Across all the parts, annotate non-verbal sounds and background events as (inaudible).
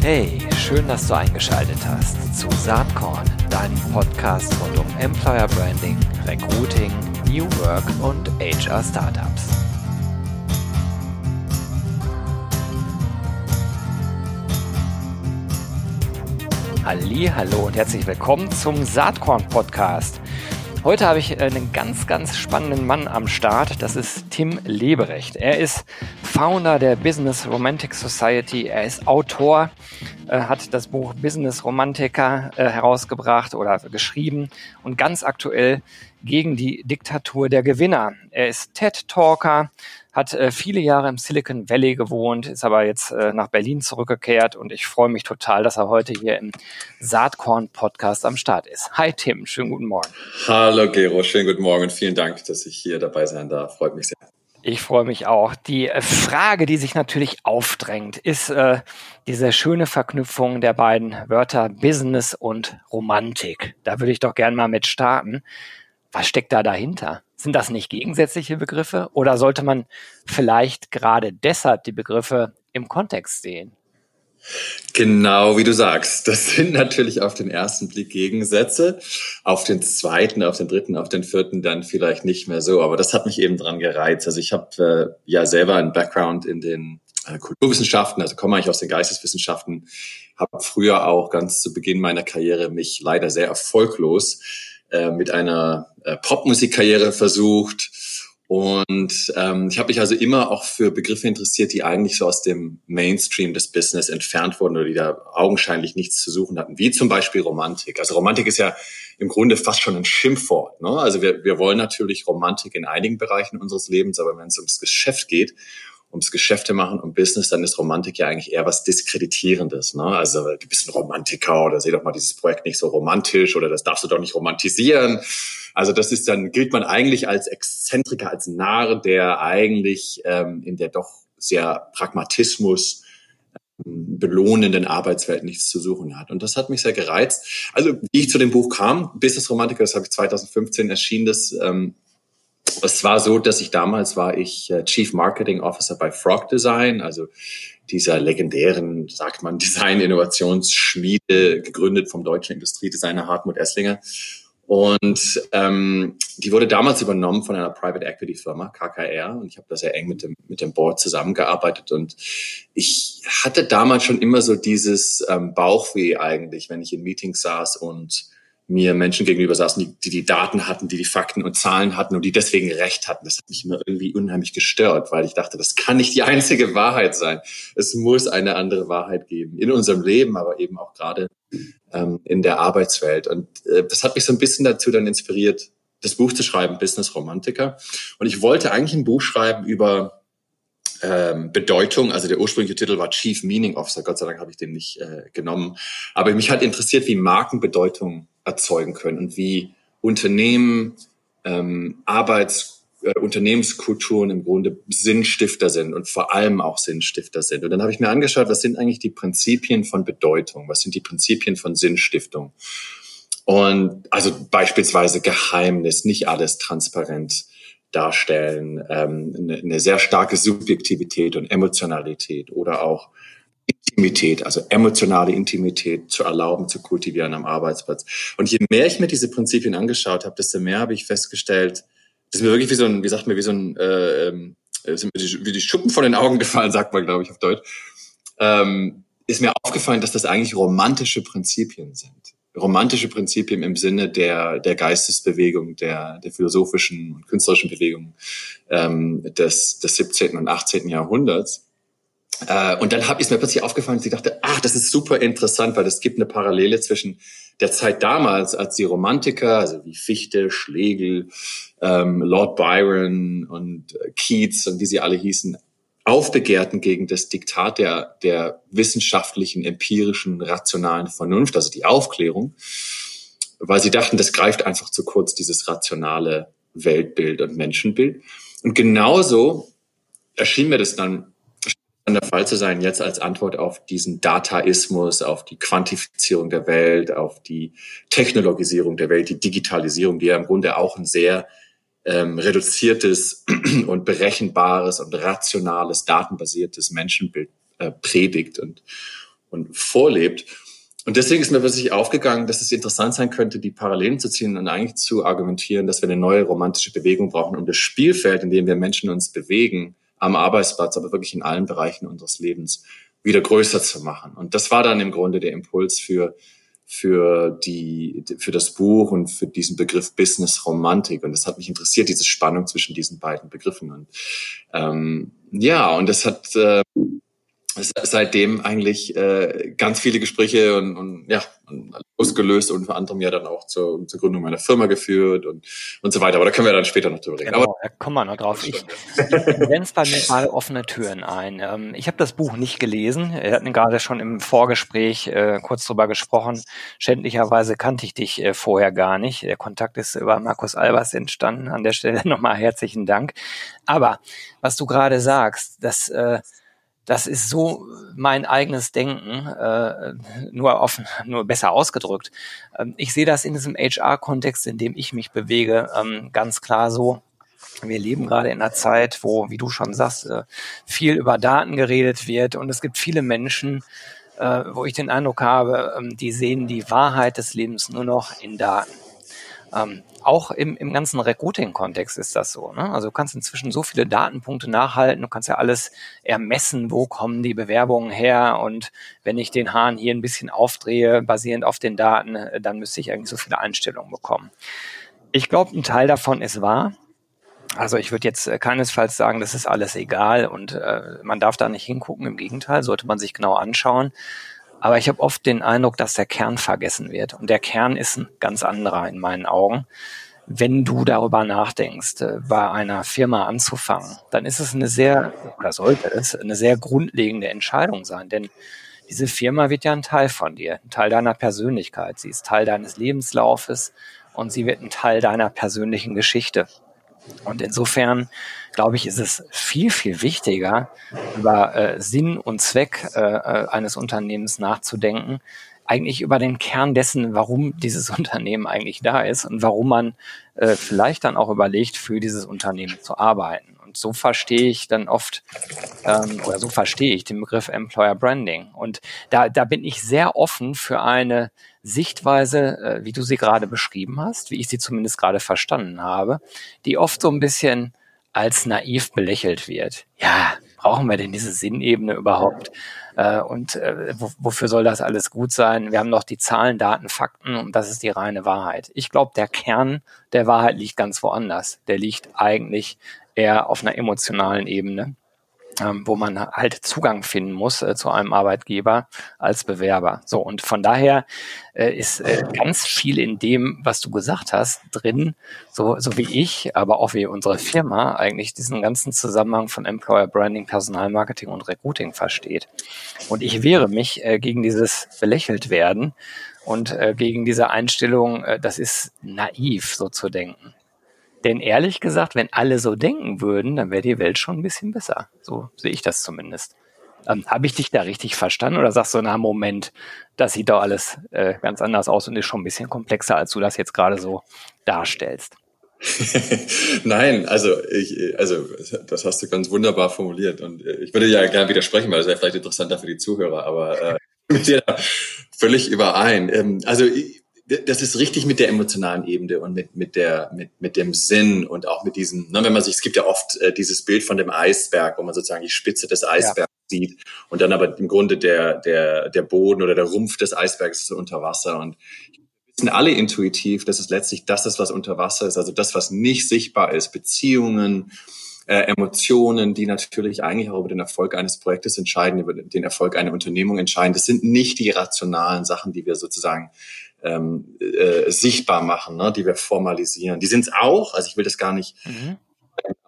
Hey, schön, dass du eingeschaltet hast zu Saatkorn, deinem Podcast rund um Employer Branding, Recruiting, New Work und HR Startups. Hallo und herzlich willkommen zum Saatkorn Podcast. Heute habe ich einen ganz, ganz spannenden Mann am Start. Das ist Tim Leberecht. Er ist Founder der Business Romantic Society. Er ist Autor, äh, hat das Buch Business Romantiker äh, herausgebracht oder geschrieben und ganz aktuell gegen die Diktatur der Gewinner. Er ist TED-Talker, hat äh, viele Jahre im Silicon Valley gewohnt, ist aber jetzt äh, nach Berlin zurückgekehrt und ich freue mich total, dass er heute hier im Saatkorn-Podcast am Start ist. Hi Tim, schönen guten Morgen. Hallo Gero, schönen guten Morgen und vielen Dank, dass ich hier dabei sein darf. Freut mich sehr. Ich freue mich auch. Die äh, Frage, die sich natürlich aufdrängt, ist äh, diese schöne Verknüpfung der beiden Wörter Business und Romantik. Da würde ich doch gern mal mit starten. Was steckt da dahinter? Sind das nicht gegensätzliche Begriffe oder sollte man vielleicht gerade deshalb die Begriffe im Kontext sehen? Genau, wie du sagst. Das sind natürlich auf den ersten Blick Gegensätze. Auf den zweiten, auf den dritten, auf den vierten dann vielleicht nicht mehr so. Aber das hat mich eben dran gereizt. Also ich habe äh, ja selber einen Background in den äh, Kulturwissenschaften, also komme eigentlich aus den Geisteswissenschaften, habe früher auch ganz zu Beginn meiner Karriere mich leider sehr erfolglos äh, mit einer äh, Popmusikkarriere versucht. Und ähm, ich habe mich also immer auch für Begriffe interessiert, die eigentlich so aus dem Mainstream des Business entfernt wurden oder die da augenscheinlich nichts zu suchen hatten, wie zum Beispiel Romantik. Also Romantik ist ja im Grunde fast schon ein Schimpfwort. Ne? Also wir, wir wollen natürlich Romantik in einigen Bereichen unseres Lebens, aber wenn es ums Geschäft geht ums Geschäfte machen, um Business, dann ist Romantik ja eigentlich eher was Diskreditierendes. Ne? Also du bist ein Romantiker oder seh doch mal dieses Projekt nicht so romantisch oder das darfst du doch nicht romantisieren. Also das ist dann, gilt man eigentlich als Exzentriker, als Narr, der eigentlich ähm, in der doch sehr Pragmatismus ähm, belohnenden Arbeitswelt nichts zu suchen hat. Und das hat mich sehr gereizt. Also wie ich zu dem Buch kam, Business Romantiker, das habe ich 2015 erschienen, das ähm, es war so, dass ich damals war ich äh, Chief Marketing Officer bei Frog Design, also dieser legendären, sagt man, (laughs) Design-Innovationsschmiede, gegründet vom deutschen Industriedesigner Hartmut Esslinger. Und ähm, die wurde damals übernommen von einer Private Equity Firma, KKR. Und ich habe da sehr eng mit dem, mit dem Board zusammengearbeitet. Und ich hatte damals schon immer so dieses ähm, Bauchweh eigentlich, wenn ich in Meetings saß und mir Menschen gegenüber saßen, die, die Daten hatten, die die Fakten und Zahlen hatten und die deswegen recht hatten. Das hat mich immer irgendwie unheimlich gestört, weil ich dachte, das kann nicht die einzige Wahrheit sein. Es muss eine andere Wahrheit geben in unserem Leben, aber eben auch gerade ähm, in der Arbeitswelt. Und äh, das hat mich so ein bisschen dazu dann inspiriert, das Buch zu schreiben, Business Romantiker. Und ich wollte eigentlich ein Buch schreiben über ähm, Bedeutung. Also der ursprüngliche Titel war Chief Meaning Officer. Gott sei Dank habe ich den nicht äh, genommen. Aber mich hat interessiert, wie Marken Bedeutung erzeugen können und wie Unternehmen, ähm, Arbeits, äh, Unternehmenskulturen im Grunde Sinnstifter sind und vor allem auch Sinnstifter sind. Und dann habe ich mir angeschaut, was sind eigentlich die Prinzipien von Bedeutung? Was sind die Prinzipien von Sinnstiftung? Und also beispielsweise Geheimnis, nicht alles transparent darstellen, ähm, eine, eine sehr starke Subjektivität und Emotionalität oder auch Intimität, also emotionale Intimität zu erlauben, zu kultivieren am Arbeitsplatz. Und je mehr ich mir diese Prinzipien angeschaut habe, desto mehr habe ich festgestellt, das ist mir wirklich wie so ein, wie sagt man, wie so ein, äh, ähm, sind mir die, wie die Schuppen von den Augen gefallen, sagt man, glaube ich, auf Deutsch. Ähm, ist mir aufgefallen, dass das eigentlich romantische Prinzipien sind romantische Prinzipien im Sinne der, der Geistesbewegung, der, der philosophischen und künstlerischen Bewegung ähm, des, des 17. und 18. Jahrhunderts. Äh, und dann hab, ist mir plötzlich aufgefallen, dass ich dachte, ach, das ist super interessant, weil es gibt eine Parallele zwischen der Zeit damals, als die Romantiker, also wie Fichte, Schlegel, ähm, Lord Byron und äh, Keats und wie sie alle hießen, aufbegehrten gegen das Diktat der, der wissenschaftlichen, empirischen, rationalen Vernunft, also die Aufklärung, weil sie dachten, das greift einfach zu kurz, dieses rationale Weltbild und Menschenbild. Und genauso erschien mir das dann an der Fall zu sein, jetzt als Antwort auf diesen Dataismus, auf die Quantifizierung der Welt, auf die Technologisierung der Welt, die Digitalisierung, die ja im Grunde auch ein sehr ähm, reduziertes (clears throat) und berechenbares und rationales, datenbasiertes Menschenbild äh, predigt und, und vorlebt. Und deswegen ist mir plötzlich aufgegangen, dass es interessant sein könnte, die Parallelen zu ziehen und eigentlich zu argumentieren, dass wir eine neue romantische Bewegung brauchen, um das Spielfeld, in dem wir Menschen uns bewegen, am Arbeitsplatz, aber wirklich in allen Bereichen unseres Lebens, wieder größer zu machen. Und das war dann im Grunde der Impuls für, für die, für das Buch und für diesen Begriff Business Romantik. Und das hat mich interessiert, diese Spannung zwischen diesen beiden Begriffen. Und ähm, ja, und das hat äh, seitdem eigentlich äh, ganz viele Gespräche und, und ja ausgelöst und unter anderem ja dann auch zur, zur Gründung meiner Firma geführt und und so weiter. Aber da können wir dann später noch drüber reden. Genau, Aber, da kommen wir noch drauf. Ich, ich bei mir gerade offene Türen ein. Ähm, ich habe das Buch nicht gelesen. Wir hatten gerade schon im Vorgespräch äh, kurz drüber gesprochen. Schändlicherweise kannte ich dich äh, vorher gar nicht. Der Kontakt ist über Markus Albers entstanden. An der Stelle (laughs) nochmal herzlichen Dank. Aber was du gerade sagst, dass äh, das ist so mein eigenes Denken, äh, nur offen, nur besser ausgedrückt. Ähm, ich sehe das in diesem HR-Kontext, in dem ich mich bewege, ähm, ganz klar so. Wir leben gerade in einer Zeit, wo, wie du schon sagst, äh, viel über Daten geredet wird und es gibt viele Menschen, äh, wo ich den Eindruck habe, ähm, die sehen die Wahrheit des Lebens nur noch in Daten. Ähm, auch im, im ganzen Recruiting-Kontext ist das so. Ne? Also du kannst inzwischen so viele Datenpunkte nachhalten, du kannst ja alles ermessen, wo kommen die Bewerbungen her und wenn ich den Hahn hier ein bisschen aufdrehe, basierend auf den Daten, äh, dann müsste ich eigentlich so viele Einstellungen bekommen. Ich glaube, ein Teil davon ist wahr. Also ich würde jetzt äh, keinesfalls sagen, das ist alles egal und äh, man darf da nicht hingucken. Im Gegenteil, sollte man sich genau anschauen. Aber ich habe oft den Eindruck, dass der Kern vergessen wird. Und der Kern ist ein ganz anderer in meinen Augen. Wenn du darüber nachdenkst, äh, bei einer Firma anzufangen, dann ist es eine sehr, oder sollte es, eine sehr grundlegende Entscheidung sein. Denn diese Firma wird ja ein Teil von dir, ein Teil deiner Persönlichkeit. Sie ist Teil deines Lebenslaufes und sie wird ein Teil deiner persönlichen Geschichte. Und insofern, glaube ich, ist es viel, viel wichtiger, über äh, Sinn und Zweck äh, äh, eines Unternehmens nachzudenken, eigentlich über den Kern dessen, warum dieses (laughs) Unternehmen eigentlich da ist und warum man äh, vielleicht dann auch überlegt, für dieses Unternehmen zu arbeiten. Und so verstehe ich dann oft, ähm, oder so verstehe ich den Begriff Employer Branding. Und da, da bin ich sehr offen für eine Sichtweise, äh, wie du sie gerade beschrieben hast, wie ich sie zumindest gerade verstanden habe, die oft so ein bisschen als naiv belächelt wird. Ja, brauchen wir denn diese Sinnebene überhaupt? Äh, und äh, wofür soll das alles gut sein? Wir haben noch die Zahlen, Daten, Fakten und das ist die reine Wahrheit. Ich glaube, der Kern der Wahrheit liegt ganz woanders. Der liegt eigentlich eher auf einer emotionalen Ebene ähm, wo man halt Zugang finden muss äh, zu einem Arbeitgeber als Bewerber. So, und von daher äh, ist äh, ganz viel in dem, was du gesagt hast, drin, so, so wie ich, aber auch wie unsere Firma eigentlich diesen ganzen Zusammenhang von Employer Branding, Personalmarketing und Recruiting versteht. Und ich wehre mich äh, gegen dieses belächelt werden und äh, gegen diese Einstellung, äh, das ist naiv, so zu denken. Denn ehrlich gesagt, wenn alle so denken würden, dann wäre die Welt schon ein bisschen besser. So sehe ich das zumindest. Ähm, Habe ich dich da richtig verstanden oder sagst du, na Moment, das sieht doch alles äh, ganz anders aus und ist schon ein bisschen komplexer, als du das jetzt gerade so darstellst? (laughs) Nein, also ich, also das hast du ganz wunderbar formuliert und äh, ich würde ja gerne widersprechen, weil das wäre vielleicht interessanter für die Zuhörer, aber äh, (laughs) mit dir völlig überein. Ähm, also ich, das ist richtig mit der emotionalen Ebene und mit, mit, der, mit, mit dem Sinn und auch mit diesem, ne, wenn man sich, es gibt ja oft äh, dieses Bild von dem Eisberg, wo man sozusagen die Spitze des Eisbergs ja. sieht und dann aber im Grunde der, der, der Boden oder der Rumpf des Eisbergs ist unter Wasser und wir wissen alle intuitiv, dass es letztlich das ist, was unter Wasser ist, also das, was nicht sichtbar ist, Beziehungen, äh, Emotionen, die natürlich eigentlich auch über den Erfolg eines Projektes entscheiden, über den Erfolg einer Unternehmung entscheiden. Das sind nicht die rationalen Sachen, die wir sozusagen ähm, äh, sichtbar machen, ne, die wir formalisieren. Die sind es auch, also ich will das gar nicht, mhm.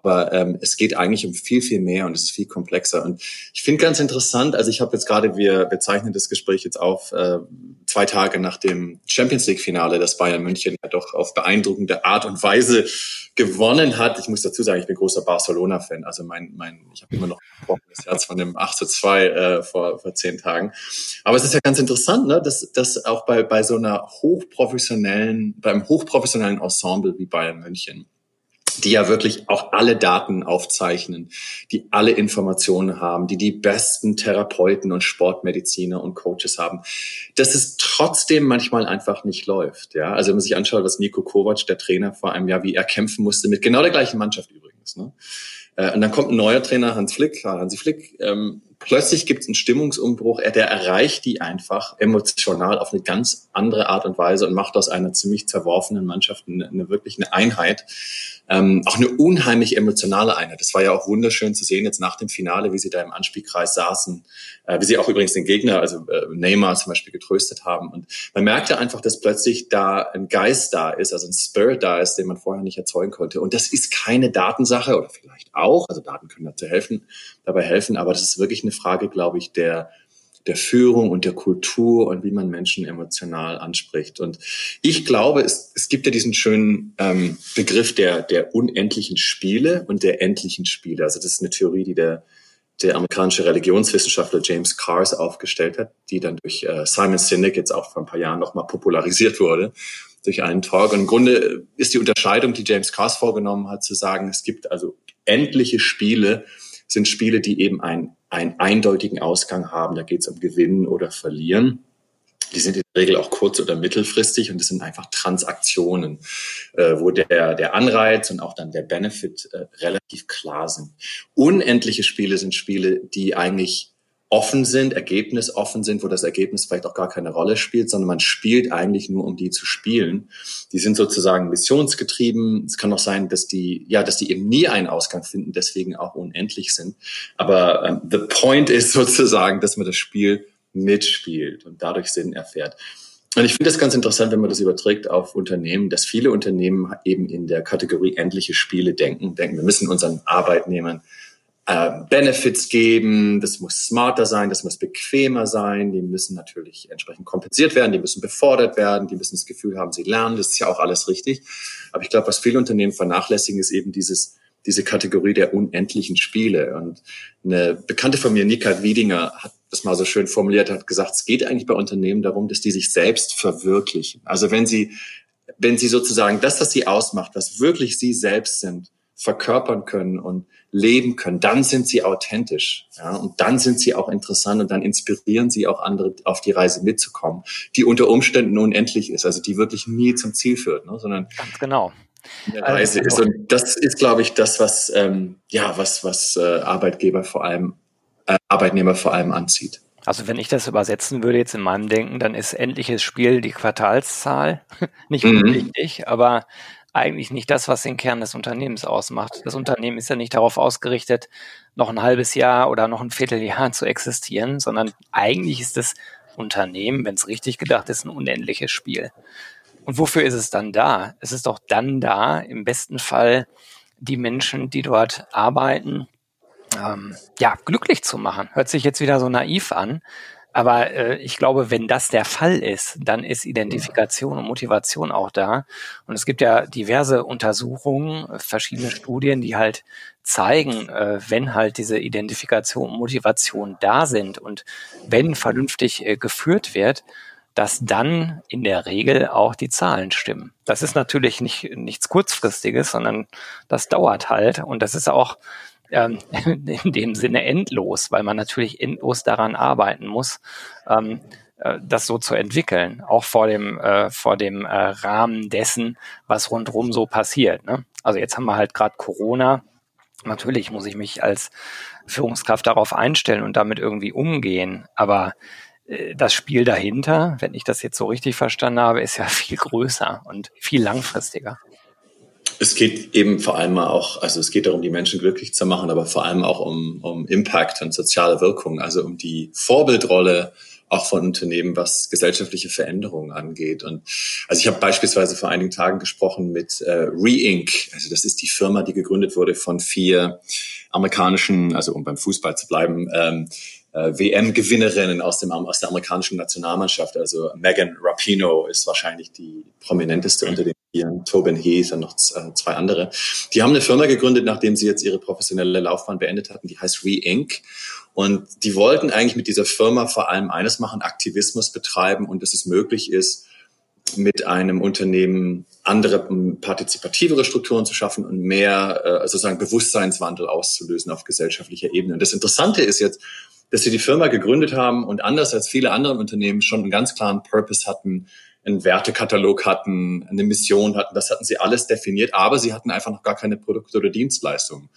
Aber ähm, es geht eigentlich um viel, viel mehr und es ist viel komplexer. Und ich finde ganz interessant, also ich habe jetzt gerade, wir bezeichnen das Gespräch jetzt auf äh, zwei Tage nach dem Champions League-Finale, das Bayern München ja doch auf beeindruckende Art und Weise gewonnen hat. Ich muss dazu sagen, ich bin großer Barcelona-Fan. Also mein, mein, ich habe immer noch trockenes Herz von dem 8 zu 2 äh, vor, vor zehn Tagen. Aber es ist ja ganz interessant, ne, dass, dass auch bei, bei so einer hochprofessionellen, beim hochprofessionellen Ensemble wie Bayern München, die ja wirklich auch alle Daten aufzeichnen, die alle Informationen haben, die die besten Therapeuten und Sportmediziner und Coaches haben, dass es trotzdem manchmal einfach nicht läuft. Ja, also wenn man sich anschaut, was Nico Kovac, der Trainer vor einem Jahr, wie er kämpfen musste mit genau der gleichen Mannschaft übrigens. Ne? Äh, und dann kommt ein neuer Trainer, Hans Flick, Hansi Flick, ähm, plötzlich gibt es einen Stimmungsumbruch, er, der erreicht die einfach emotional auf eine ganz andere Art und Weise und macht aus einer ziemlich zerworfenen Mannschaft eine, eine wirklich eine Einheit. Ähm, auch eine unheimlich emotionale Einheit. Das war ja auch wunderschön zu sehen jetzt nach dem Finale, wie sie da im Anspielkreis saßen, äh, wie sie auch übrigens den Gegner, also äh, Neymar zum Beispiel, getröstet haben. Und man merkte einfach, dass plötzlich da ein Geist da ist, also ein Spirit da ist, den man vorher nicht erzeugen konnte. Und das ist keine Datensache oder vielleicht auch, also Daten können dazu helfen, dabei helfen, aber das ist wirklich eine Frage, glaube ich, der der Führung und der Kultur und wie man Menschen emotional anspricht. Und ich glaube, es, es gibt ja diesen schönen ähm, Begriff der, der unendlichen Spiele und der endlichen Spiele. Also das ist eine Theorie, die der, der amerikanische Religionswissenschaftler James Cars aufgestellt hat, die dann durch äh, Simon Sinek jetzt auch vor ein paar Jahren nochmal popularisiert wurde durch einen Talk. Und im Grunde ist die Unterscheidung, die James Cars vorgenommen hat, zu sagen, es gibt also endliche Spiele, sind Spiele, die eben ein einen eindeutigen Ausgang haben. Da geht es um Gewinnen oder Verlieren. Die sind in der Regel auch kurz- oder mittelfristig und das sind einfach Transaktionen, äh, wo der, der Anreiz und auch dann der Benefit äh, relativ klar sind. Unendliche Spiele sind Spiele, die eigentlich offen sind, ergebnisoffen sind, wo das Ergebnis vielleicht auch gar keine Rolle spielt, sondern man spielt eigentlich nur, um die zu spielen. Die sind sozusagen missionsgetrieben. Es kann auch sein, dass die, ja, dass die eben nie einen Ausgang finden, deswegen auch unendlich sind. Aber ähm, the point ist sozusagen, dass man das Spiel mitspielt und dadurch Sinn erfährt. Und ich finde das ganz interessant, wenn man das überträgt auf Unternehmen, dass viele Unternehmen eben in der Kategorie endliche Spiele denken, denken, wir müssen unseren Arbeitnehmern äh, Benefits geben, das muss smarter sein, das muss bequemer sein, die müssen natürlich entsprechend kompensiert werden, die müssen befordert werden, die müssen das Gefühl haben, sie lernen, das ist ja auch alles richtig. Aber ich glaube, was viele Unternehmen vernachlässigen, ist eben dieses, diese Kategorie der unendlichen Spiele. Und eine Bekannte von mir, Nika Wiedinger, hat das mal so schön formuliert, hat gesagt, es geht eigentlich bei Unternehmen darum, dass die sich selbst verwirklichen. Also wenn sie, wenn sie sozusagen das, was sie ausmacht, was wirklich sie selbst sind, verkörpern können und leben können, dann sind sie authentisch. Ja, und dann sind sie auch interessant und dann inspirieren sie auch andere auf die Reise mitzukommen, die unter Umständen unendlich ist, also die wirklich nie zum Ziel führt, ne, sondern ganz genau. Eine Reise also, ist. Und das ist, glaube ich, das, was ähm, ja, was, was äh, Arbeitgeber vor allem, äh, Arbeitnehmer vor allem anzieht. Also wenn ich das übersetzen würde jetzt in meinem Denken, dann ist endliches Spiel die Quartalszahl. (laughs) Nicht Mhm. unwichtig, aber eigentlich nicht das, was den Kern des Unternehmens ausmacht. Das Unternehmen ist ja nicht darauf ausgerichtet, noch ein halbes Jahr oder noch ein Vierteljahr zu existieren, sondern eigentlich ist das Unternehmen, wenn es richtig gedacht ist, ein unendliches Spiel. Und wofür ist es dann da? Es ist doch dann da, im besten Fall die Menschen, die dort arbeiten, ähm, ja, glücklich zu machen. Hört sich jetzt wieder so naiv an, aber äh, ich glaube, wenn das der Fall ist, dann ist Identifikation und Motivation auch da. Und es gibt ja diverse Untersuchungen, verschiedene Studien, die halt zeigen, äh, wenn halt diese Identifikation und Motivation da sind und wenn vernünftig äh, geführt wird, dass dann in der Regel auch die Zahlen stimmen. Das ist natürlich nicht nichts kurzfristiges, sondern das dauert halt und das ist auch ähm, (laughs) in dem Sinne endlos, weil man natürlich endlos daran arbeiten muss, ähm, äh, das so zu entwickeln, auch vor dem, äh, vor dem äh, Rahmen dessen, was rundherum so passiert. Ne? Also jetzt haben wir halt gerade Corona. Natürlich muss ich mich als Führungskraft darauf einstellen und damit irgendwie umgehen, aber äh, das Spiel dahinter, wenn ich das jetzt so richtig verstanden habe, ist ja (laughs) viel größer und viel langfristiger. Es geht eben vor allem auch, also es geht darum, die Menschen glücklich zu machen, aber vor allem auch um, um Impact und soziale Wirkung, also um die Vorbildrolle auch von Unternehmen, was gesellschaftliche Veränderungen angeht. Und also ich habe beispielsweise vor einigen Tagen gesprochen mit äh, Reinc. Also das ist die Firma, die gegründet wurde von vier amerikanischen, also um beim Fußball zu bleiben, ähm, äh, WM-Gewinnerinnen aus, dem, aus der amerikanischen Nationalmannschaft. Also Megan Rapino ist wahrscheinlich die prominenteste unter den Vieren, Tobin Heath und noch äh, zwei andere. Die haben eine Firma gegründet, nachdem sie jetzt ihre professionelle Laufbahn beendet hatten, die heißt Re-Inc. Und die wollten eigentlich mit dieser Firma vor allem eines machen, Aktivismus betreiben und dass es möglich ist, mit einem Unternehmen andere partizipativere Strukturen zu schaffen und mehr äh, sozusagen Bewusstseinswandel auszulösen auf gesellschaftlicher Ebene. Und das Interessante ist jetzt, dass sie die Firma gegründet haben und anders als viele andere Unternehmen schon einen ganz klaren Purpose hatten, einen Wertekatalog hatten, eine Mission hatten. Das hatten sie alles definiert, aber sie hatten einfach noch gar keine Produkte oder Dienstleistungen.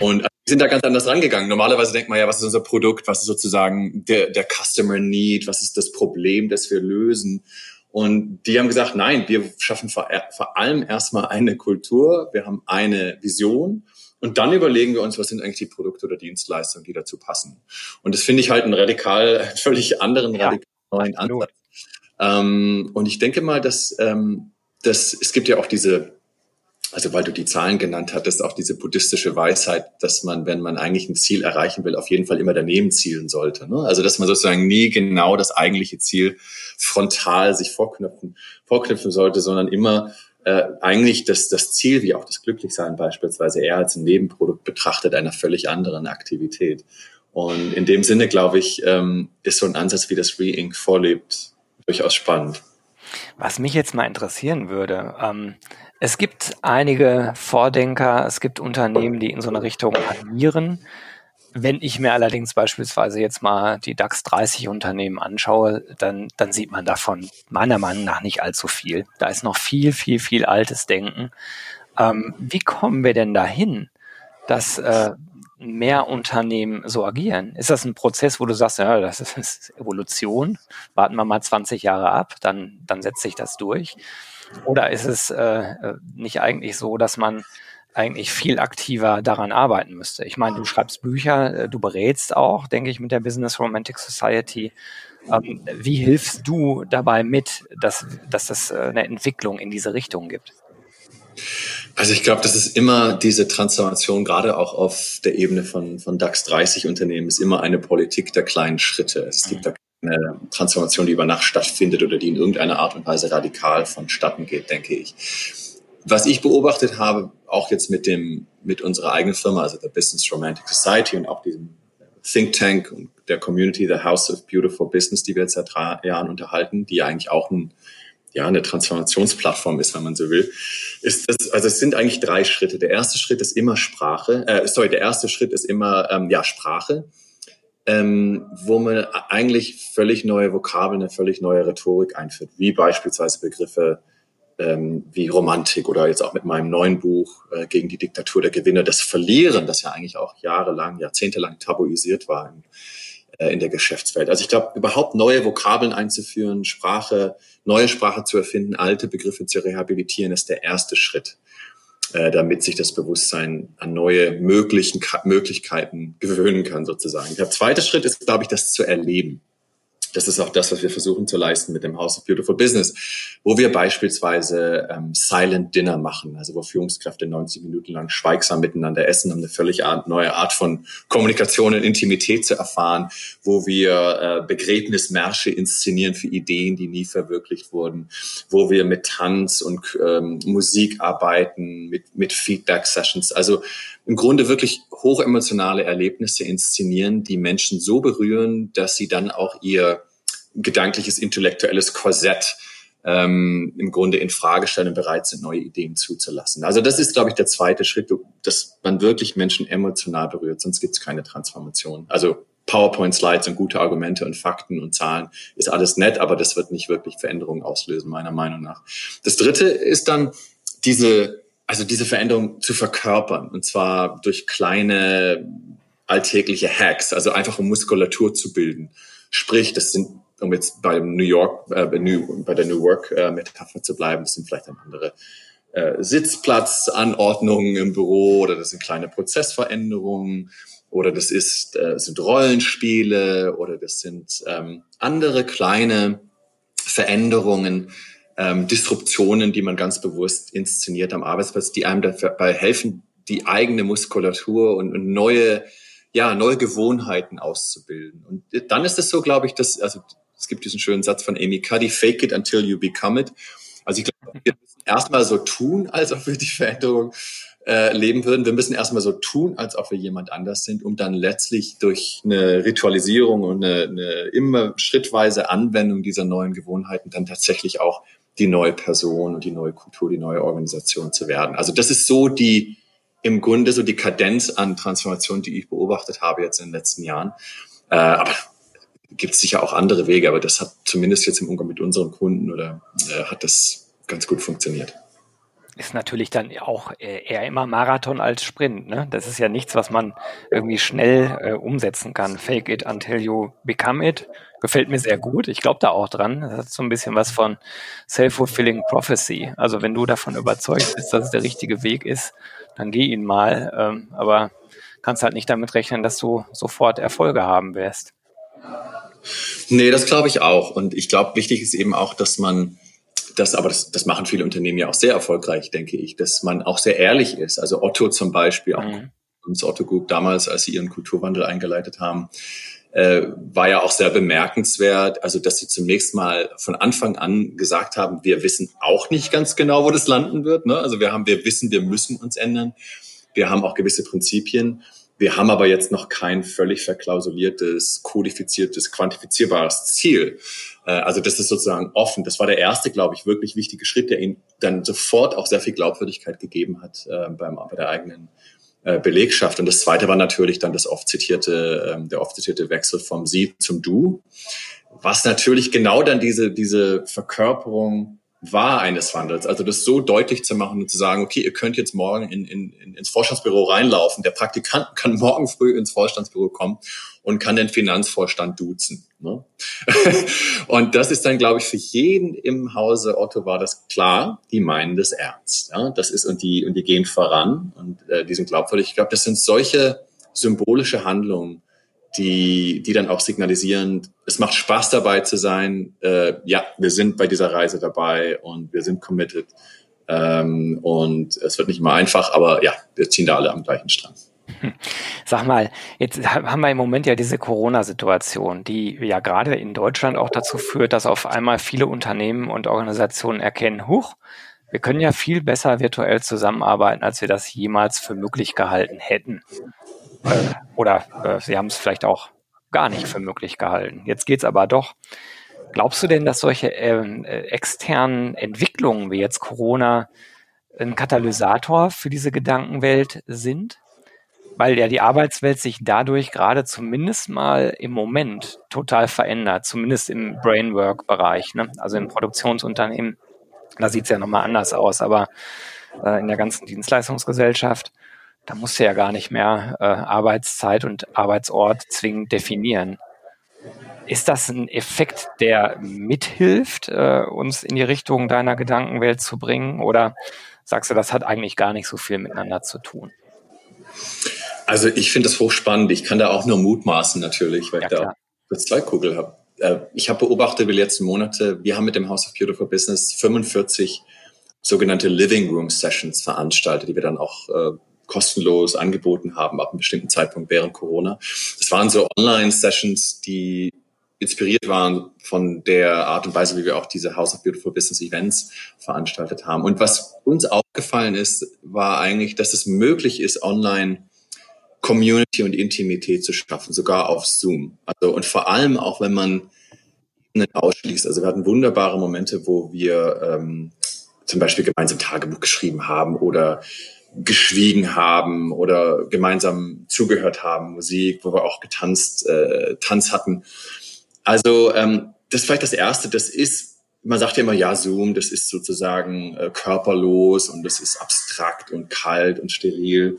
Und die sind da ganz anders rangegangen. Normalerweise denkt man ja, was ist unser Produkt? Was ist sozusagen der, der Customer Need? Was ist das Problem, das wir lösen? Und die haben gesagt, nein, wir schaffen vor, vor allem erstmal eine Kultur, wir haben eine Vision und dann überlegen wir uns, was sind eigentlich die Produkte oder Dienstleistungen, die dazu passen. Und das finde ich halt einen radikal, (laughs) völlig anderen, ja, radikal neuen Ansatz. Ähm, und ich denke mal, dass, ähm, dass es gibt ja auch diese also weil du die Zahlen genannt hattest, auch diese buddhistische Weisheit, dass man, wenn man eigentlich ein Ziel erreichen will, auf jeden Fall immer daneben zielen sollte. Ne? Also dass man sozusagen nie genau das eigentliche Ziel frontal sich vorknüpfen, vorknüpfen sollte, sondern immer äh, eigentlich das, das Ziel, wie auch das Glücklichsein beispielsweise, eher als ein Nebenprodukt betrachtet einer völlig anderen Aktivität. Und in dem Sinne, glaube ich, ähm, ist so ein Ansatz, wie das Re-Ink vorlebt, durchaus spannend. Was mich jetzt mal interessieren würde, ähm, es gibt einige Vordenker, es gibt Unternehmen, die in so eine Richtung agieren. Wenn ich mir allerdings beispielsweise jetzt mal die DAX 30 Unternehmen anschaue, dann, dann sieht man davon meiner Meinung nach nicht allzu viel. Da ist noch viel, viel, viel altes Denken. Ähm, wie kommen wir denn dahin, dass äh, mehr Unternehmen so agieren? Ist das ein Prozess, wo du sagst, ja, das ist Evolution, warten wir mal 20 Jahre ab, dann, dann setzt sich das durch? Oder ist es äh, äh, nicht eigentlich so, dass man eigentlich viel aktiver daran arbeiten müsste? Ich meine, du schreibst Bücher, äh, du berätst auch, denke ich, mit der Business Romantic Society. Ähm, wie hilfst du dabei mit, dass, dass es äh, eine Entwicklung in diese Richtung gibt? Also ich glaube, das ist immer diese Transformation, gerade auch auf der Ebene von, von DAX 30 Unternehmen, ist immer eine Politik der kleinen Schritte. Es gibt da eine Transformation, die über Nacht stattfindet oder die in irgendeiner Art und Weise radikal vonstatten geht, denke ich. Was ich beobachtet habe, auch jetzt mit dem, mit unserer eigenen Firma, also der Business Romantic Society und auch diesem Think Tank und der Community, the House of Beautiful Business, die wir jetzt seit drei Jahren unterhalten, die ja eigentlich auch ein, ja, eine Transformationsplattform ist, wenn man so will, ist das, also es sind eigentlich drei Schritte. Der erste Schritt ist immer Sprache, äh, sorry, der erste Schritt ist immer, ähm, ja, Sprache ähm, wo man eigentlich völlig neue Vokabeln, eine völlig neue Rhetorik einführt, wie beispielsweise Begriffe ähm, wie Romantik oder jetzt auch mit meinem neuen Buch äh, gegen die Diktatur der Gewinner, das Verlieren, das ja eigentlich auch jahrelang, jahrzehntelang tabuisiert war äh, in der Geschäftswelt. Also ich glaube, überhaupt neue Vokabeln einzuführen, Sprache, neue Sprache zu erfinden, alte Begriffe zu rehabilitieren, ist der erste Schritt äh, damit sich das Bewusstsein an neue möglichen Möglichkeiten gewöhnen kann, sozusagen. Der zweite Schritt ist, glaube ich, das zu erleben. Das ist auch das, was wir versuchen zu leisten mit dem House of Beautiful Business, wo wir beispielsweise ähm, Silent Dinner machen, also wo Führungskräfte 90 Minuten lang schweigsam miteinander essen, um eine völlig neue Art von Kommunikation und Intimität zu erfahren, wo wir äh, Begräbnismärsche inszenieren für Ideen, die nie verwirklicht wurden, wo wir mit Tanz und ähm, Musik arbeiten, mit, mit Feedback-Sessions. Also im Grunde wirklich hochemotionale Erlebnisse inszenieren, die Menschen so berühren, dass sie dann auch ihr gedankliches, intellektuelles Korsett ähm, im Grunde in Frage stellen und bereit sind, neue Ideen zuzulassen. Also das ist, glaube ich, der zweite Schritt, dass man wirklich Menschen emotional berührt, sonst gibt es keine Transformation. Also PowerPoint-Slides und gute Argumente und Fakten und Zahlen ist alles nett, aber das wird nicht wirklich Veränderungen auslösen, meiner Meinung nach. Das dritte ist dann diese also diese Veränderung zu verkörpern und zwar durch kleine alltägliche Hacks, also einfach um Muskulatur zu bilden. Sprich, das sind, um jetzt bei New York, äh, bei der New Work äh, Metapher zu bleiben, das sind vielleicht dann andere äh, Sitzplatzanordnungen im Büro oder das sind kleine Prozessveränderungen oder das ist äh, sind Rollenspiele oder das sind ähm, andere kleine Veränderungen, ähm, Disruptionen, die man ganz bewusst inszeniert am Arbeitsplatz, die einem dabei helfen, die eigene Muskulatur und, und neue, ja, neue Gewohnheiten auszubilden. Und dann ist es so, glaube ich, dass, also es gibt diesen schönen Satz von Amy Cuddy, fake it until you become it. Also ich glaube, wir müssen erstmal so tun, als ob wir die Veränderung äh, leben würden. Wir müssen erstmal so tun, als ob wir jemand anders sind, um dann letztlich durch eine Ritualisierung und eine, eine immer schrittweise Anwendung dieser neuen Gewohnheiten dann tatsächlich auch die neue Person und die neue Kultur, die neue Organisation zu werden. Also das ist so die, im Grunde so die Kadenz an Transformation, die ich beobachtet habe jetzt in den letzten Jahren. Äh, aber gibt es sicher auch andere Wege, aber das hat zumindest jetzt im Umgang mit unseren Kunden oder äh, hat das ganz gut funktioniert ist natürlich dann auch eher immer Marathon als Sprint. Ne? Das ist ja nichts, was man irgendwie schnell äh, umsetzen kann. Fake it until you become it. Gefällt mir sehr gut. Ich glaube da auch dran. Das hat so ein bisschen was von self-fulfilling prophecy. Also wenn du davon überzeugt bist, dass es der richtige Weg ist, dann geh ihn mal. Ähm, aber kannst halt nicht damit rechnen, dass du sofort Erfolge haben wirst. Nee, das glaube ich auch. Und ich glaube, wichtig ist eben auch, dass man das, aber das, das machen viele Unternehmen ja auch sehr erfolgreich, denke ich, dass man auch sehr ehrlich ist. Also Otto zum Beispiel, auch mhm. uns Otto Group damals, als sie ihren Kulturwandel eingeleitet haben, äh, war ja auch sehr bemerkenswert. Also, dass sie zunächst mal von Anfang an gesagt haben, wir wissen auch nicht ganz genau, wo das landen wird. Ne? Also wir haben, wir wissen, wir müssen uns ändern. Wir haben auch gewisse Prinzipien. Wir haben aber jetzt noch kein völlig verklausuliertes, kodifiziertes, quantifizierbares Ziel. Äh, also das ist sozusagen offen. Das war der erste, glaube ich, wirklich wichtige Schritt, der ihnen dann sofort auch sehr viel Glaubwürdigkeit gegeben hat äh, beim, bei der eigenen äh, Belegschaft. Und das zweite war natürlich dann das oft zitierte, ähm, der oft zitierte Wechsel vom Sie zum Du, was natürlich genau dann diese, diese Verkörperung war eines Wandels. Also das so deutlich zu machen und zu sagen, okay, ihr könnt jetzt morgen in, in, ins Vorstandsbüro reinlaufen. Der Praktikant (laughs) kann morgen früh ins Vorstandsbüro kommen und kann den Finanzvorstand duzen. Ne? (laughs) und das ist dann, glaube ich, für jeden im Hause Otto war das klar, die meinen das ernst. Ja? Das ist und die und die gehen voran und äh, die sind glaubwürdig. Ich glaube, das sind solche symbolische Handlungen, die, die dann auch signalisieren, es macht Spaß dabei zu sein. Äh, ja, wir sind bei dieser Reise dabei und wir sind committed. Ähm, und es wird nicht immer einfach, aber ja, wir ziehen da alle am gleichen Strang. (laughs) Sag mal, jetzt haben wir im Moment ja diese Corona-Situation, die ja gerade in Deutschland auch dazu führt, dass auf einmal viele Unternehmen und Organisationen erkennen, huch, wir können ja viel besser virtuell zusammenarbeiten, als wir das jemals für möglich gehalten hätten. Äh, oder äh, sie haben es vielleicht auch gar nicht für möglich gehalten. Jetzt geht's aber doch. Glaubst du denn, dass solche ähm, äh, externen Entwicklungen wie jetzt Corona ein Katalysator für diese Gedankenwelt sind? Weil ja die Arbeitswelt sich dadurch gerade zumindest mal im Moment total verändert, zumindest im Brainwork-Bereich, ne? also im Produktionsunternehmen. Da sieht's ja nochmal anders aus, aber äh, in der ganzen Dienstleistungsgesellschaft da musst du ja gar nicht mehr äh, Arbeitszeit und Arbeitsort zwingend definieren. Ist das ein Effekt, der mithilft, äh, uns in die Richtung deiner Gedankenwelt zu bringen? Oder sagst du, das hat eigentlich gar nicht so viel miteinander zu tun? Also ich finde das hochspannend. Ich kann da auch nur mutmaßen natürlich, weil ja, ich da kurz zwei Kugel habe. Äh, ich habe beobachtet die letzten Monate, wir haben mit dem House of Beautiful Business 45 sogenannte Living Room Sessions veranstaltet, die wir dann auch äh, kostenlos angeboten haben ab einem bestimmten Zeitpunkt während Corona. Es waren so Online-Sessions, die inspiriert waren von der Art und Weise, wie wir auch diese House of Beautiful Business Events veranstaltet haben. Und was uns aufgefallen ist, war eigentlich, dass es möglich ist, online Community und Intimität zu schaffen, sogar auf Zoom. Also, und vor allem auch, wenn man ausschließt. Also wir hatten wunderbare Momente, wo wir ähm, zum Beispiel gemeinsam Tagebuch geschrieben haben oder geschwiegen haben oder gemeinsam zugehört haben, Musik, wo wir auch getanzt, äh, Tanz hatten. Also ähm, das ist vielleicht das Erste, das ist, man sagt ja immer, ja, Zoom, das ist sozusagen äh, körperlos und das ist abstrakt und kalt und steril.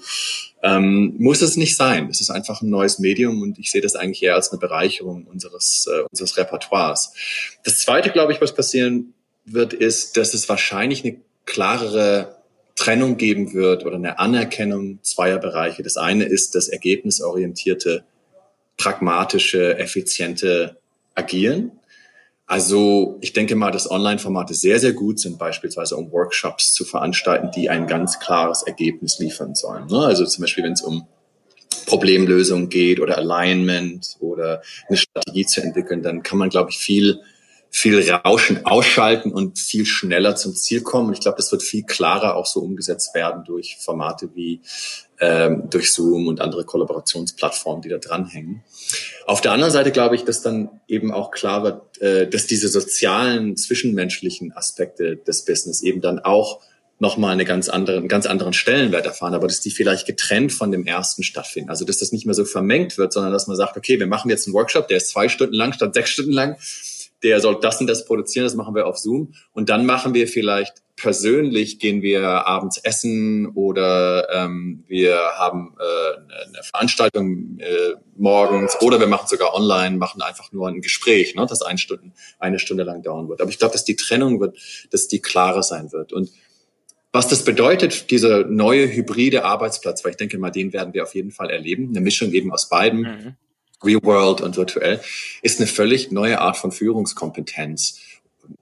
Ähm, muss es nicht sein. Es ist einfach ein neues Medium und ich sehe das eigentlich eher als eine Bereicherung unseres, äh, unseres Repertoires. Das Zweite, glaube ich, was passieren wird, ist, dass es wahrscheinlich eine klarere Trennung geben wird oder eine Anerkennung zweier Bereiche. Das eine ist das ergebnisorientierte, pragmatische, effiziente Agieren. Also ich denke mal, dass Online-Formate sehr, sehr gut sind, beispielsweise um Workshops zu veranstalten, die ein ganz klares Ergebnis liefern sollen. Ne? Also zum Beispiel, wenn es um Problemlösung geht oder Alignment oder eine Strategie zu entwickeln, dann kann man, glaube ich, viel viel Rauschen ausschalten und viel schneller zum Ziel kommen. Und ich glaube, das wird viel klarer auch so umgesetzt werden durch Formate wie ähm, durch Zoom und andere Kollaborationsplattformen, die da dranhängen. Auf der anderen Seite glaube ich, dass dann eben auch klar wird, äh, dass diese sozialen, zwischenmenschlichen Aspekte des Business eben dann auch nochmal eine ganz andere, einen ganz anderen Stellenwert erfahren, aber dass die vielleicht getrennt von dem ersten stattfinden. Also dass das nicht mehr so vermengt wird, sondern dass man sagt, okay, wir machen jetzt einen Workshop, der ist zwei Stunden lang statt sechs Stunden lang. Der soll das und das produzieren, das machen wir auf Zoom. Und dann machen wir vielleicht persönlich, gehen wir abends essen oder ähm, wir haben äh, eine Veranstaltung äh, morgens oder wir machen sogar online, machen einfach nur ein Gespräch, ne, das eine Stunde, eine Stunde lang dauern wird. Aber ich glaube, dass die Trennung wird, dass die klarer sein wird. Und was das bedeutet, dieser neue hybride Arbeitsplatz, weil ich denke mal, den werden wir auf jeden Fall erleben, eine Mischung eben aus beiden, mhm. Real World und virtuell, ist eine völlig neue Art von Führungskompetenz.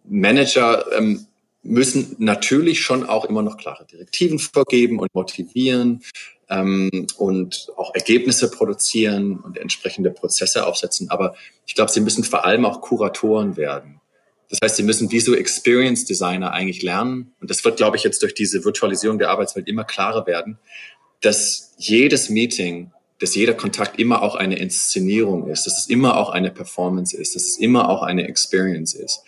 Manager ähm, müssen natürlich schon auch immer noch klare Direktiven vorgeben und motivieren ähm, und auch Ergebnisse produzieren und entsprechende Prozesse aufsetzen. Aber ich glaube, sie müssen vor allem auch Kuratoren werden. Das heißt, sie müssen wie so Experience Designer eigentlich lernen. Und das wird, glaube ich, jetzt durch diese Virtualisierung der Arbeitswelt immer klarer werden, dass jedes Meeting, dass jeder Kontakt immer auch eine Inszenierung ist, dass es immer auch eine Performance ist, dass es immer auch eine Experience ist.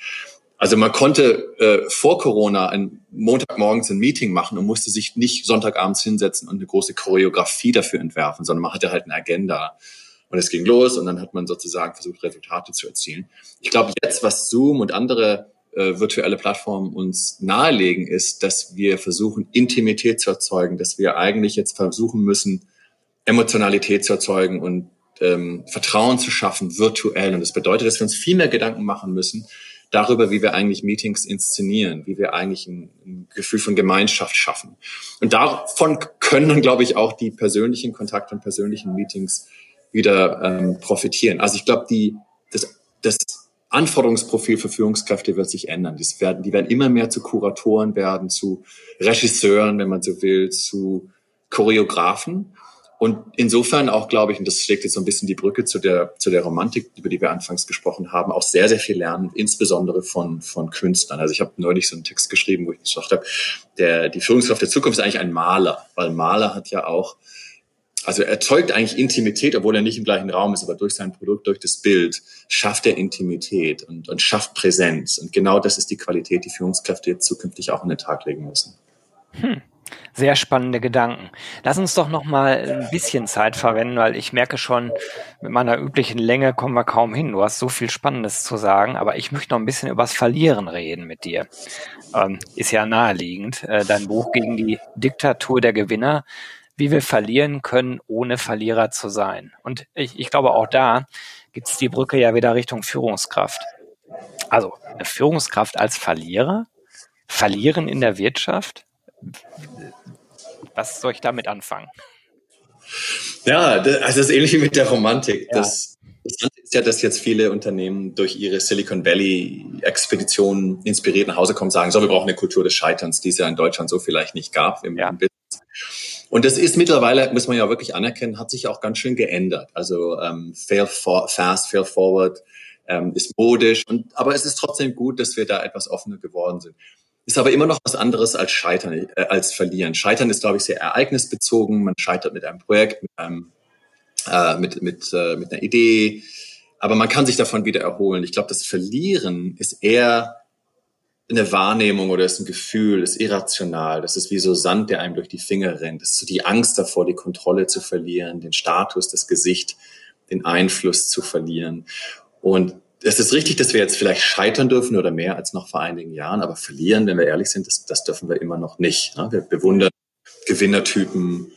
Also man konnte äh, vor Corona ein Montagmorgens ein Meeting machen und musste sich nicht Sonntagabends hinsetzen und eine große Choreografie dafür entwerfen, sondern man hatte halt eine Agenda. Und es ging los und dann hat man sozusagen versucht, Resultate zu erzielen. Ich glaube, jetzt, was Zoom und andere äh, virtuelle Plattformen uns nahelegen, ist, dass wir versuchen, Intimität zu erzeugen, dass wir eigentlich jetzt versuchen müssen, Emotionalität zu erzeugen und ähm, Vertrauen zu schaffen, virtuell. Und das bedeutet, dass wir uns viel mehr Gedanken machen müssen darüber, wie wir eigentlich Meetings inszenieren, wie wir eigentlich ein, ein Gefühl von Gemeinschaft schaffen. Und davon können dann, glaube ich, auch die persönlichen Kontakte und persönlichen Meetings wieder ähm, profitieren. Also ich glaube, die, das, das Anforderungsprofil für Führungskräfte wird sich ändern. Die werden, die werden immer mehr zu Kuratoren werden, zu Regisseuren, wenn man so will, zu Choreografen. Und insofern auch, glaube ich, und das schlägt jetzt so ein bisschen die Brücke zu der, zu der Romantik, über die wir anfangs gesprochen haben, auch sehr, sehr viel lernen, insbesondere von, von Künstlern. Also ich habe neulich so einen Text geschrieben, wo ich gesagt habe, der, die Führungskraft der Zukunft ist eigentlich ein Maler, weil Maler hat ja auch also er erzeugt eigentlich Intimität, obwohl er nicht im gleichen Raum ist, aber durch sein Produkt, durch das Bild schafft er Intimität und, und schafft Präsenz. Und genau das ist die Qualität, die Führungskräfte jetzt zukünftig auch an den Tag legen müssen. Hm. Sehr spannende Gedanken. Lass uns doch noch mal ein bisschen Zeit verwenden, weil ich merke schon, mit meiner üblichen Länge kommen wir kaum hin. Du hast so viel Spannendes zu sagen, aber ich möchte noch ein bisschen übers Verlieren reden mit dir. Ähm, ist ja naheliegend. Äh, dein Buch gegen die Diktatur der Gewinner wie wir verlieren können, ohne Verlierer zu sein. Und ich, ich glaube, auch da gibt es die Brücke ja wieder Richtung Führungskraft. Also eine Führungskraft als Verlierer, verlieren in der Wirtschaft. Was soll ich damit anfangen? Ja, also das ist ähnlich wie mit der Romantik. Ja. Das, das ist ja, dass jetzt viele Unternehmen durch ihre Silicon Valley Expeditionen inspiriert nach Hause kommen und sagen, so, wir brauchen eine Kultur des Scheiterns, die es ja in Deutschland so vielleicht nicht gab im, ja. Business. Und das ist mittlerweile, muss man ja wirklich anerkennen, hat sich auch ganz schön geändert. Also ähm, fail for, fast, fail forward ähm, ist modisch. Und, aber es ist trotzdem gut, dass wir da etwas offener geworden sind. Ist aber immer noch was anderes als Scheitern, äh, als Verlieren. Scheitern ist, glaube ich, sehr ereignisbezogen. Man scheitert mit einem Projekt, mit einem, äh, mit, mit, äh, mit einer Idee. Aber man kann sich davon wieder erholen. Ich glaube, das Verlieren ist eher eine Wahrnehmung oder ist ein Gefühl, ist irrational. Das ist wie so Sand, der einem durch die Finger rennt. Das ist so die Angst davor, die Kontrolle zu verlieren, den Status, das Gesicht, den Einfluss zu verlieren. Und es ist richtig, dass wir jetzt vielleicht scheitern dürfen oder mehr als noch vor einigen Jahren, aber verlieren, wenn wir ehrlich sind, das, das dürfen wir immer noch nicht. Ne? Wir bewundern Gewinnertypen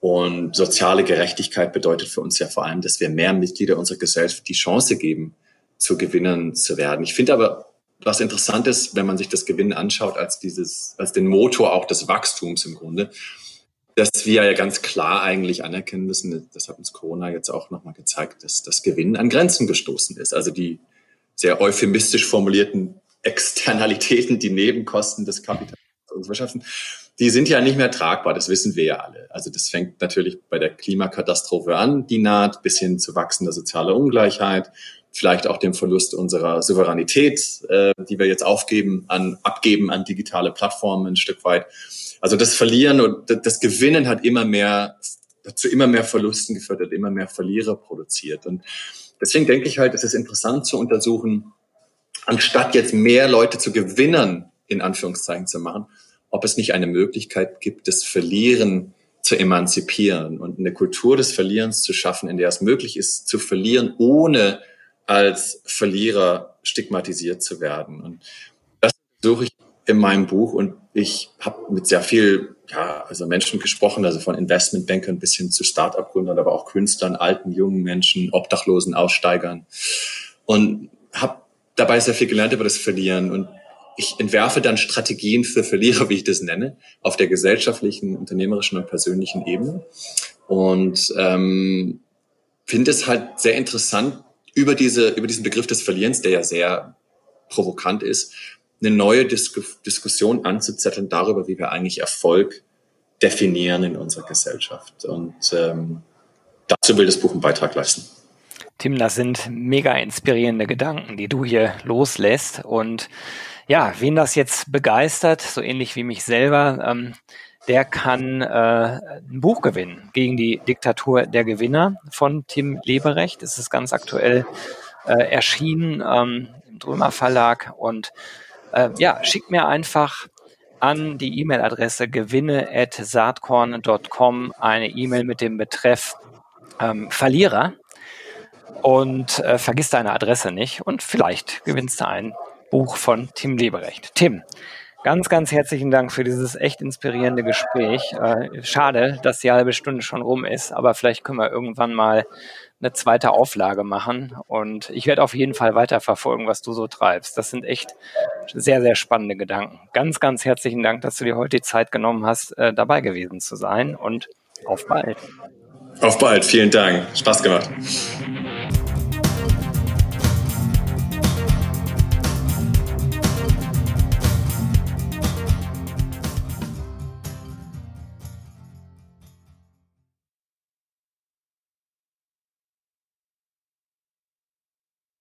und soziale Gerechtigkeit bedeutet für uns ja vor allem, dass wir mehr Mitglieder unserer Gesellschaft die Chance geben, zu Gewinnern zu werden. Ich finde aber was interessant ist, wenn man sich das Gewinnen anschaut, als dieses, als den Motor auch des Wachstums im Grunde, dass wir ja ganz klar eigentlich anerkennen müssen, das hat uns Corona jetzt auch nochmal gezeigt, dass das Gewinnen an Grenzen gestoßen ist. Also die sehr euphemistisch formulierten Externalitäten, die Nebenkosten des Kapitals und Wirtschaften, die sind ja nicht mehr tragbar, das wissen wir ja alle. Also das fängt natürlich bei der Klimakatastrophe an, die naht, bis hin zu wachsender sozialer Ungleichheit, vielleicht auch dem Verlust unserer Souveränität, äh, die wir jetzt aufgeben, an, abgeben an digitale Plattformen ein Stück weit. Also das Verlieren und das Gewinnen hat immer mehr, zu immer mehr Verlusten geführt, hat immer mehr Verlierer produziert. Und deswegen denke ich halt, es ist interessant zu untersuchen, anstatt jetzt mehr Leute zu gewinnen, in Anführungszeichen zu machen, ob es nicht eine Möglichkeit gibt, das Verlieren zu emanzipieren und eine Kultur des Verlierens zu schaffen, in der es möglich ist, zu verlieren, ohne als Verlierer stigmatisiert zu werden. Und das suche ich in meinem Buch und ich habe mit sehr viel ja, also Menschen gesprochen, also von Investmentbankern bis hin zu Start-up-Gründern, aber auch Künstlern, alten, jungen Menschen, Obdachlosen, Aussteigern und habe dabei sehr viel gelernt über das Verlieren und ich entwerfe dann Strategien für Verlierer, wie ich das nenne, auf der gesellschaftlichen, unternehmerischen und persönlichen Ebene. Und ähm, finde es halt sehr interessant, über, diese, über diesen Begriff des Verlierens, der ja sehr provokant ist, eine neue Dis Diskussion anzuzetteln darüber, wie wir eigentlich Erfolg definieren in unserer Gesellschaft. Und ähm, dazu will das Buch einen Beitrag leisten. Tim, das sind mega inspirierende Gedanken, die du hier loslässt. Und ja, wen das jetzt begeistert, so ähnlich wie mich selber, ähm, der kann äh, ein Buch gewinnen gegen die Diktatur der Gewinner von Tim Leberecht. Es ist ganz aktuell äh, erschienen ähm, im Drömer Verlag. Und äh, ja, schickt mir einfach an die E-Mail-Adresse gewinne.saatkorn.com eine E-Mail mit dem Betreff ähm, Verlierer und äh, vergiss deine Adresse nicht und vielleicht gewinnst du ein Buch von Tim Leberecht. Tim, ganz, ganz herzlichen Dank für dieses echt inspirierende Gespräch. Äh, schade, dass die halbe Stunde schon rum ist, aber vielleicht können wir irgendwann mal eine zweite Auflage machen und ich werde auf jeden Fall weiterverfolgen, was du so treibst. Das sind echt sehr, sehr spannende Gedanken. Ganz, ganz herzlichen Dank, dass du dir heute die Zeit genommen hast, äh, dabei gewesen zu sein und auf bald. Auf bald, vielen Dank. Spaß gemacht.